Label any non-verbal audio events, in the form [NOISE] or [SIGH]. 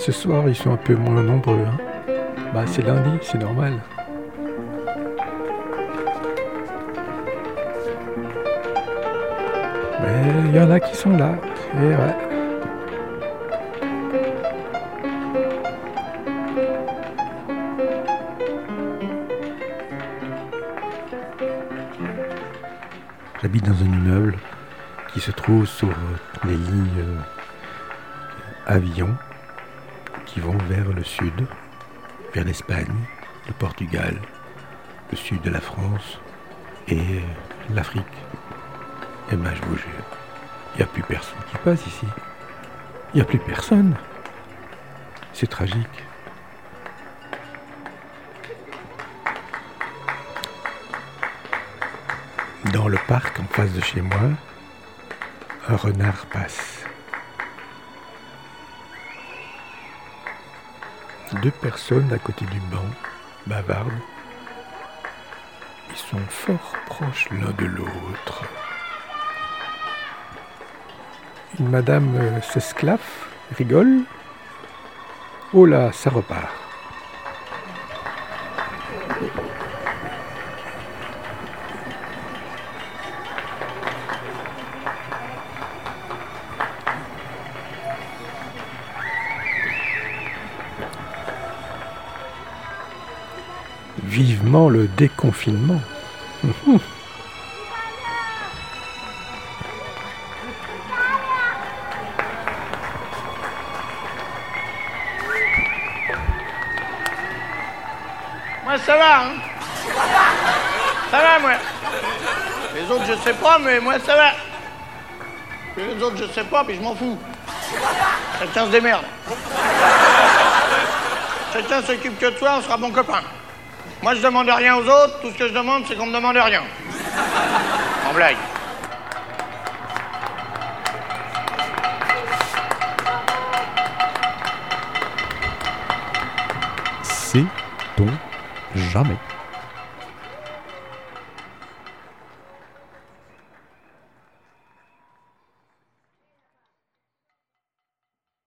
Ce soir, ils sont un peu moins nombreux. Hein. Bah, c'est lundi, c'est normal. Mais il y en a qui sont là. Et ouais. J'habite dans un immeuble qui se trouve sur les lignes euh, avions qui vont vers le sud, vers l'Espagne, le Portugal, le sud de la France et l'Afrique. Et ben je vous jure, il n'y a plus personne qui passe ici. Il n'y a plus personne. C'est tragique. Dans le parc en face de chez moi, un renard passe. Deux personnes à côté du banc bavardent. Ils sont fort proches l'un de l'autre. Une madame euh, s'esclaffe, rigole. Oh là, ça repart. Vivement le déconfinement. [LAUGHS] Moi, ça va, hein Ça va, moi. Les autres, je sais pas, mais moi, ça va. Les autres, je sais pas, puis je m'en fous. Chacun se démerde. Chacun s'occupe que de toi, on sera bon copain. Moi, je demande rien aux autres, tout ce que je demande, c'est qu'on me demande rien. En blague. C'est ton jamais.